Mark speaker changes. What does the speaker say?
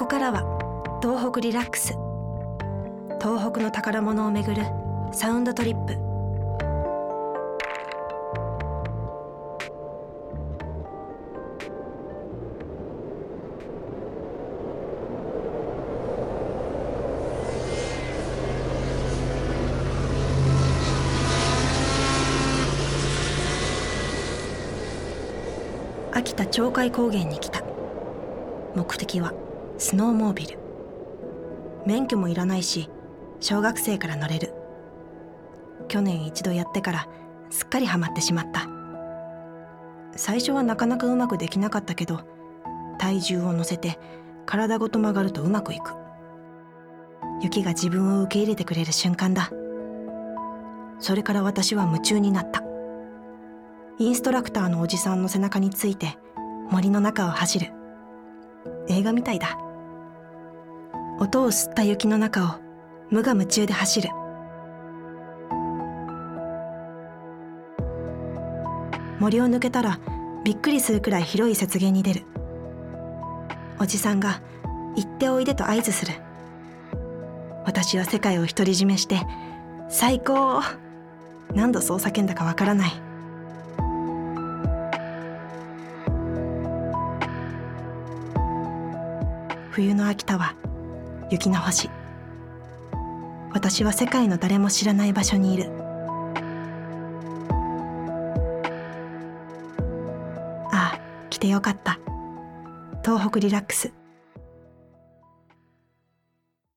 Speaker 1: こからは東北リラックス。東北の宝物をめぐるサウンドトリップ。秋田鳥海高原に来た。目的はスノーモービル。免許もいらないし小学生から乗れる。去年一度やってからすっかりハマってしまった。最初はなかなかうまくできなかったけど体重を乗せて体ごと曲がるとうまくいく。雪が自分を受け入れてくれる瞬間だ。それから私は夢中になった。インストラクターのおじさんの背中について森の中を走る。映画みたいだ。音を吸った雪の中を無我夢中で走る。森を抜けたらびっくりするくらい広い雪原に出る。おじさんが「行っておいで」と合図する。私は世界を独り占めして「最高!」何度そう叫んだかわからない。冬の秋田は雪の星。私は世界の誰も知らない場所にいる。ああ来てよかった。東北リラックス。